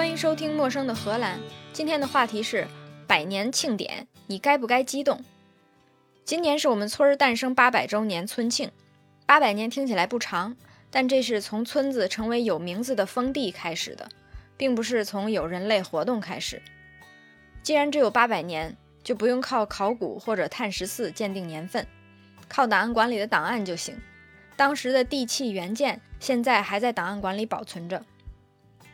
欢迎收听《陌生的荷兰》。今天的话题是百年庆典，你该不该激动？今年是我们村儿诞生八百周年村庆。八百年听起来不长，但这是从村子成为有名字的封地开始的，并不是从有人类活动开始。既然只有八百年，就不用靠考古或者碳十四鉴定年份，靠档案馆里的档案就行。当时的地契原件现在还在档案馆里保存着。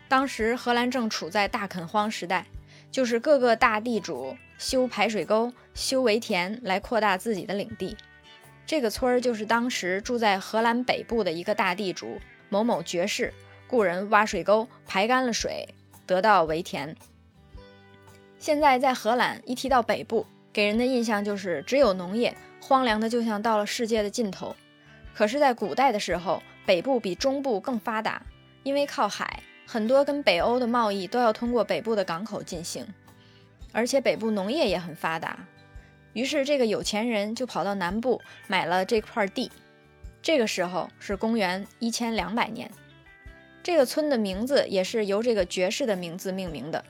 当时荷兰正处在大垦荒时代，就是各个大地主修排水沟、修围田来扩大自己的领地。这个村儿就是当时住在荷兰北部的一个大地主某某爵士雇人挖水沟排干了水，得到围田。现在在荷兰一提到北部，给人的印象就是只有农业，荒凉的就像到了世界的尽头。可是，在古代的时候，北部比中部更发达，因为靠海。很多跟北欧的贸易都要通过北部的港口进行，而且北部农业也很发达。于是这个有钱人就跑到南部买了这块地。这个时候是公元一千两百年。这个村的名字也是由这个爵士的名字命名的，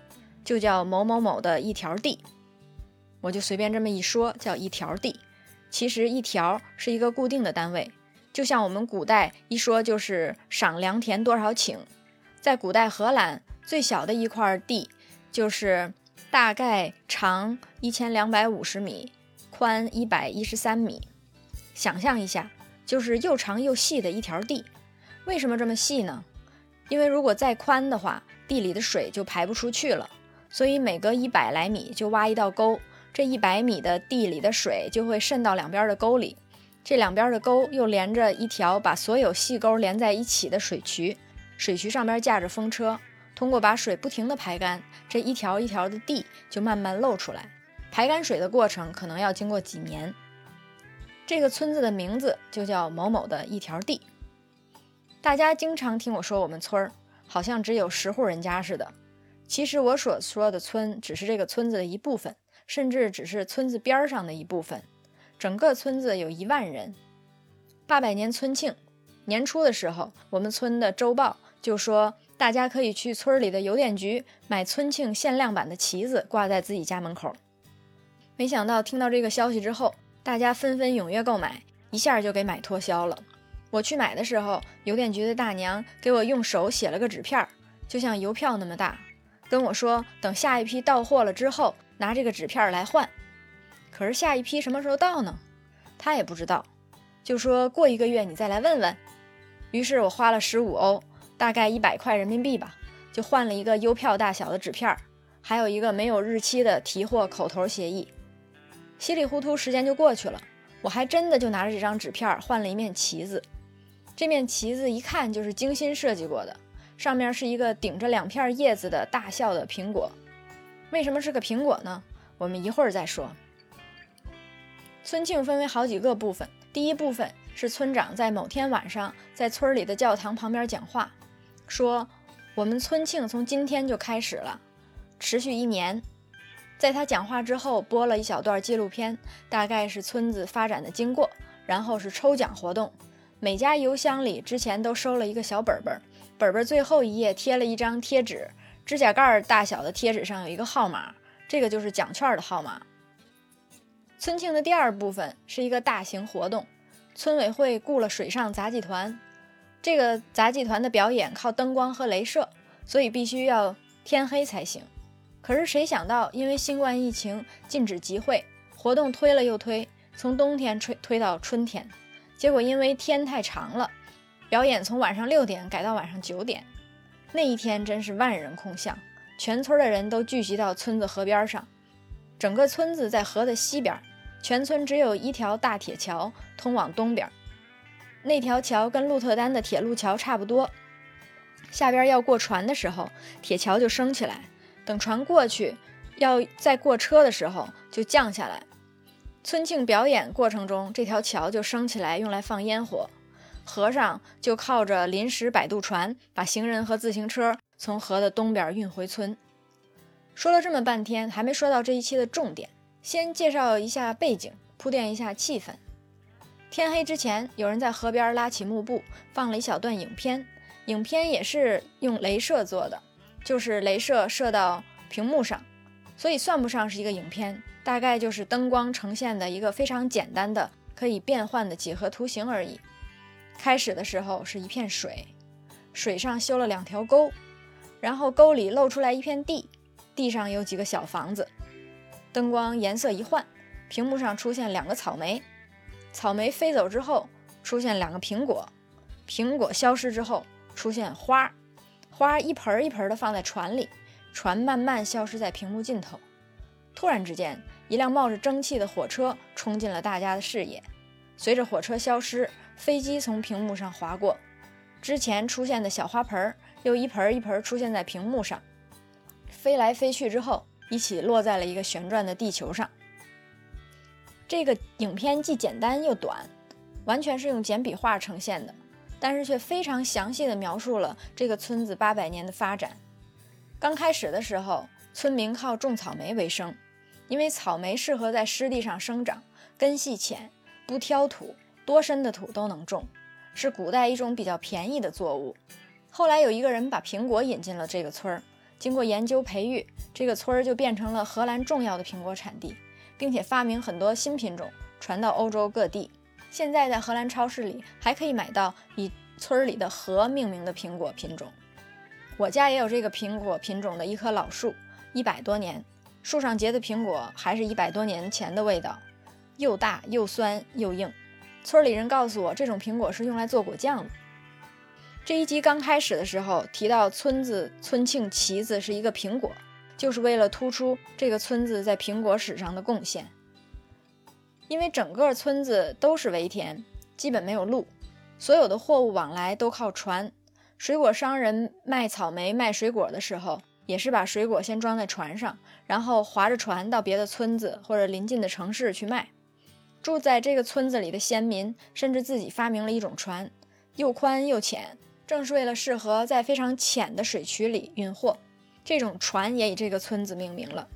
就叫某某某的一条地。我就随便这么一说，叫一条地。其实一条是一个固定的单位，就像我们古代一说就是赏良田多少顷。在古代荷兰，最小的一块地就是大概长一千两百五十米，宽一百一十三米。想象一下，就是又长又细的一条地。为什么这么细呢？因为如果再宽的话，地里的水就排不出去了。所以每隔一百来米就挖一道沟，这一百米的地里的水就会渗到两边的沟里。这两边的沟又连着一条把所有细沟连在一起的水渠。水渠上边架着风车，通过把水不停地排干，这一条一条的地就慢慢露出来。排干水的过程可能要经过几年。这个村子的名字就叫某某的一条地。大家经常听我说我们村儿好像只有十户人家似的，其实我所说的村只是这个村子的一部分，甚至只是村子边上的一部分。整个村子有一万人。八百年村庆年初的时候，我们村的周报。就说大家可以去村里的邮电局买村庆限量版的旗子，挂在自己家门口。没想到听到这个消息之后，大家纷纷踊跃购买，一下就给买脱销了。我去买的时候，邮电局的大娘给我用手写了个纸片，就像邮票那么大，跟我说等下一批到货了之后拿这个纸片来换。可是下一批什么时候到呢？他也不知道，就说过一个月你再来问问。于是我花了十五欧。大概一百块人民币吧，就换了一个邮票大小的纸片儿，还有一个没有日期的提货口头协议。稀里糊涂，时间就过去了。我还真的就拿着这张纸片儿换了一面旗子。这面旗子一看就是精心设计过的，上面是一个顶着两片叶子的大笑的苹果。为什么是个苹果呢？我们一会儿再说。村庆分为好几个部分，第一部分是村长在某天晚上在村里的教堂旁边讲话。说，我们村庆从今天就开始了，持续一年。在他讲话之后，播了一小段纪录片，大概是村子发展的经过。然后是抽奖活动，每家邮箱里之前都收了一个小本本，本本最后一页贴了一张贴纸，指甲盖大小的贴纸上有一个号码，这个就是奖券的号码。村庆的第二部分是一个大型活动，村委会雇了水上杂技团。这个杂技团的表演靠灯光和镭射，所以必须要天黑才行。可是谁想到，因为新冠疫情禁止集会，活动推了又推，从冬天推推到春天。结果因为天太长了，表演从晚上六点改到晚上九点。那一天真是万人空巷，全村的人都聚集到村子河边上。整个村子在河的西边，全村只有一条大铁桥通往东边。那条桥跟鹿特丹的铁路桥差不多，下边要过船的时候，铁桥就升起来；等船过去，要再过车的时候就降下来。村庆表演过程中，这条桥就升起来用来放烟火，和尚就靠着临时摆渡船把行人和自行车从河的东边运回村。说了这么半天，还没说到这一期的重点，先介绍一下背景，铺垫一下气氛。天黑之前，有人在河边拉起幕布，放了一小段影片。影片也是用镭射做的，就是镭射射到屏幕上，所以算不上是一个影片，大概就是灯光呈现的一个非常简单的可以变换的几何图形而已。开始的时候是一片水，水上修了两条沟，然后沟里露出来一片地，地上有几个小房子。灯光颜色一换，屏幕上出现两个草莓，草莓飞走之后出现两个苹果，苹果消失之后出现花儿，花一盆一盆的放在船里，船慢慢消失在屏幕尽头。突然之间，一辆冒着蒸汽的火车冲进了大家的视野，随着火车消失。飞机从屏幕上划过，之前出现的小花盆又一盆一盆出现在屏幕上，飞来飞去之后，一起落在了一个旋转的地球上。这个影片既简单又短，完全是用简笔画呈现的，但是却非常详细的描述了这个村子八百年的发展。刚开始的时候，村民靠种草莓为生，因为草莓适合在湿地上生长，根系浅，不挑土。多深的土都能种，是古代一种比较便宜的作物。后来有一个人把苹果引进了这个村儿，经过研究培育，这个村儿就变成了荷兰重要的苹果产地，并且发明很多新品种，传到欧洲各地。现在在荷兰超市里还可以买到以村里的河命名的苹果品种。我家也有这个苹果品种的一棵老树，一百多年，树上结的苹果还是一百多年前的味道，又大又酸又硬。村里人告诉我，这种苹果是用来做果酱的。这一集刚开始的时候提到村子村庆旗子是一个苹果，就是为了突出这个村子在苹果史上的贡献。因为整个村子都是围田，基本没有路，所有的货物往来都靠船。水果商人卖草莓、卖水果的时候，也是把水果先装在船上，然后划着船到别的村子或者邻近的城市去卖。住在这个村子里的先民，甚至自己发明了一种船，又宽又浅，正是为了适合在非常浅的水渠里运货。这种船也以这个村子命名了。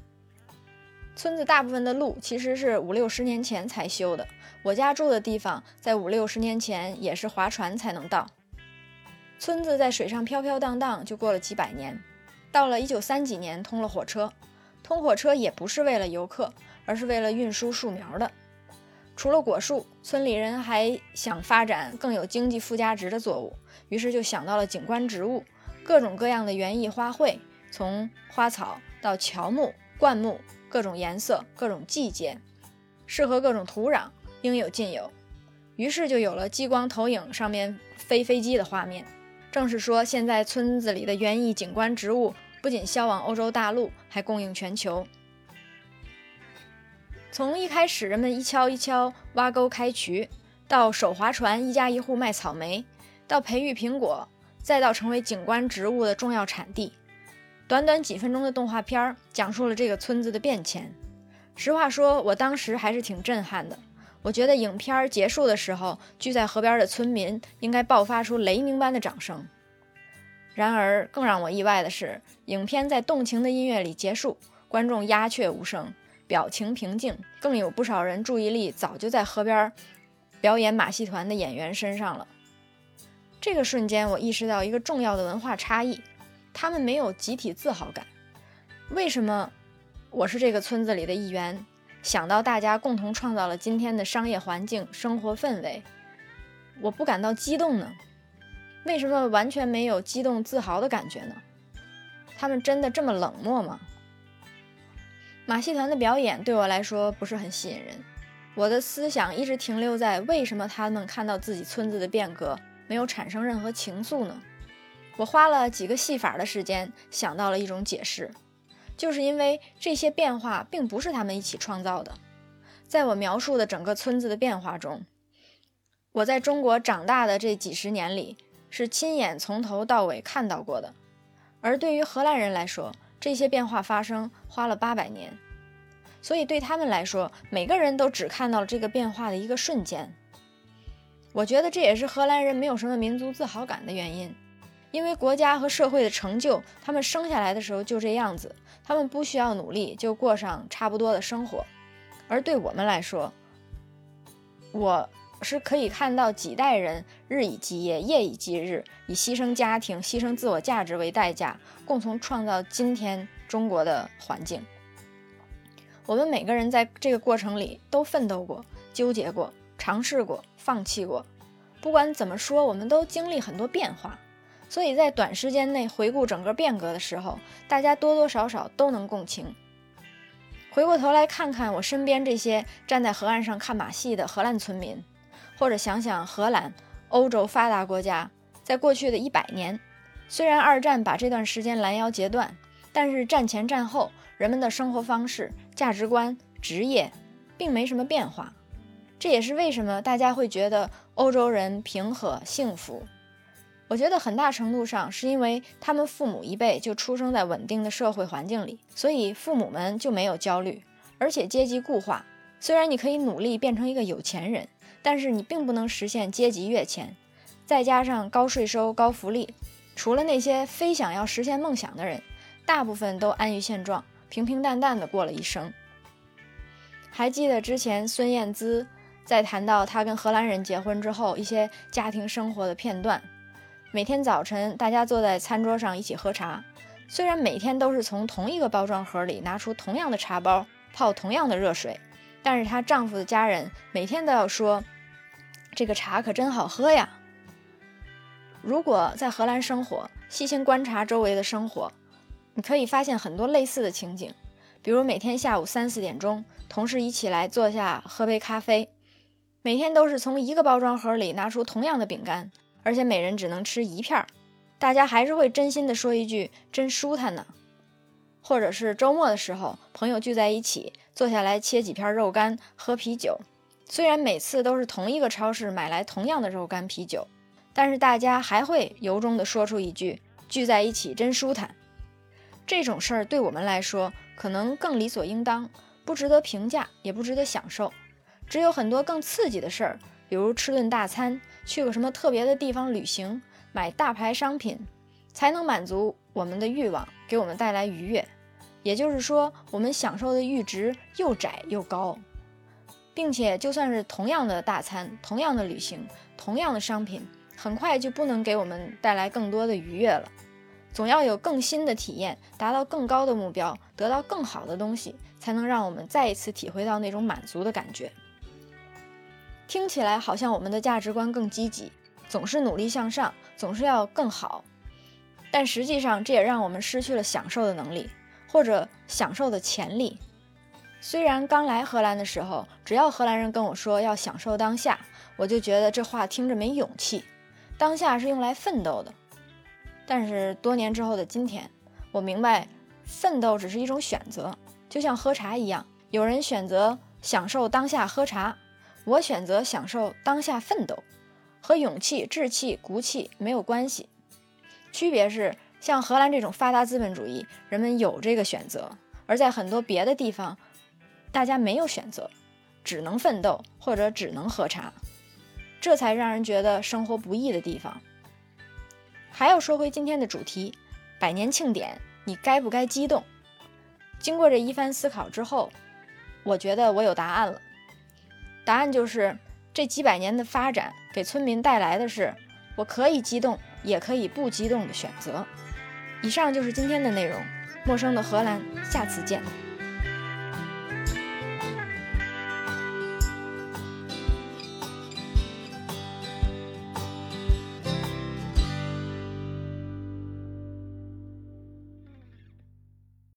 村子大部分的路其实是五六十年前才修的，我家住的地方在五六十年前也是划船才能到。村子在水上飘飘荡荡就过了几百年，到了一九三几年通了火车，通火车也不是为了游客，而是为了运输树苗的。除了果树，村里人还想发展更有经济附加值的作物，于是就想到了景观植物，各种各样的园艺花卉，从花草到乔木、灌木，各种颜色、各种季节，适合各种土壤，应有尽有。于是就有了激光投影上面飞飞机的画面。正是说，现在村子里的园艺景观植物不仅销往欧洲大陆，还供应全球。从一开始，人们一锹一锹挖沟开渠，到手划船，一家一户卖草莓，到培育苹果，再到成为景观植物的重要产地。短短几分钟的动画片儿，讲述了这个村子的变迁。实话说，我当时还是挺震撼的。我觉得影片结束的时候，聚在河边的村民应该爆发出雷鸣般的掌声。然而，更让我意外的是，影片在动情的音乐里结束，观众鸦雀无声。表情平静，更有不少人注意力早就在河边表演马戏团的演员身上了。这个瞬间，我意识到一个重要的文化差异：他们没有集体自豪感。为什么我是这个村子里的一员，想到大家共同创造了今天的商业环境、生活氛围，我不感到激动呢？为什么完全没有激动自豪的感觉呢？他们真的这么冷漠吗？马戏团的表演对我来说不是很吸引人，我的思想一直停留在为什么他们看到自己村子的变革没有产生任何情愫呢？我花了几个戏法的时间想到了一种解释，就是因为这些变化并不是他们一起创造的。在我描述的整个村子的变化中，我在中国长大的这几十年里是亲眼从头到尾看到过的，而对于荷兰人来说，这些变化发生花了八百年，所以对他们来说，每个人都只看到了这个变化的一个瞬间。我觉得这也是荷兰人没有什么民族自豪感的原因，因为国家和社会的成就，他们生下来的时候就这样子，他们不需要努力就过上差不多的生活。而对我们来说，我是可以看到几代人日以继夜、夜以继日，以牺牲家庭、牺牲自我价值为代价，共同创造今天中国的环境。我们每个人在这个过程里都奋斗过、纠结过、尝试过、放弃过。不管怎么说，我们都经历很多变化，所以在短时间内回顾整个变革的时候，大家多多少少都能共情。回过头来看看我身边这些站在河岸上看马戏的荷兰村民，或者想想荷兰，欧洲发达国家，在过去的一百年，虽然二战把这段时间拦腰截断，但是战前战后人们的生活方式、价值观、职业，并没什么变化。这也是为什么大家会觉得欧洲人平和幸福。我觉得很大程度上是因为他们父母一辈就出生在稳定的社会环境里，所以父母们就没有焦虑，而且阶级固化。虽然你可以努力变成一个有钱人，但是你并不能实现阶级跃迁。再加上高税收、高福利，除了那些非想要实现梦想的人，大部分都安于现状，平平淡淡的过了一生。还记得之前孙燕姿在谈到她跟荷兰人结婚之后一些家庭生活的片段。每天早晨，大家坐在餐桌上一起喝茶。虽然每天都是从同一个包装盒里拿出同样的茶包，泡同样的热水，但是她丈夫的家人每天都要说：“这个茶可真好喝呀。”如果在荷兰生活，细心观察周围的生活，你可以发现很多类似的情景。比如每天下午三四点钟，同事一起来坐下喝杯咖啡，每天都是从一个包装盒里拿出同样的饼干。而且每人只能吃一片儿，大家还是会真心的说一句“真舒坦呢”。或者是周末的时候，朋友聚在一起，坐下来切几片肉干，喝啤酒。虽然每次都是同一个超市买来同样的肉干啤酒，但是大家还会由衷的说出一句“聚在一起真舒坦”。这种事儿对我们来说可能更理所应当，不值得评价，也不值得享受。只有很多更刺激的事儿。比如吃顿大餐，去个什么特别的地方旅行，买大牌商品，才能满足我们的欲望，给我们带来愉悦。也就是说，我们享受的阈值又窄又高，并且就算是同样的大餐、同样的旅行、同样的商品，很快就不能给我们带来更多的愉悦了。总要有更新的体验，达到更高的目标，得到更好的东西，才能让我们再一次体会到那种满足的感觉。听起来好像我们的价值观更积极，总是努力向上，总是要更好。但实际上，这也让我们失去了享受的能力，或者享受的潜力。虽然刚来荷兰的时候，只要荷兰人跟我说要享受当下，我就觉得这话听着没勇气。当下是用来奋斗的。但是多年之后的今天，我明白，奋斗只是一种选择，就像喝茶一样，有人选择享受当下喝茶。我选择享受当下奋斗，和勇气、志气、骨气没有关系。区别是，像荷兰这种发达资本主义，人们有这个选择；而在很多别的地方，大家没有选择，只能奋斗或者只能喝茶，这才让人觉得生活不易的地方。还要说回今天的主题，百年庆典，你该不该激动？经过这一番思考之后，我觉得我有答案了。答案就是，这几百年的发展给村民带来的是，我可以激动，也可以不激动的选择。以上就是今天的内容，陌生的荷兰，下次见。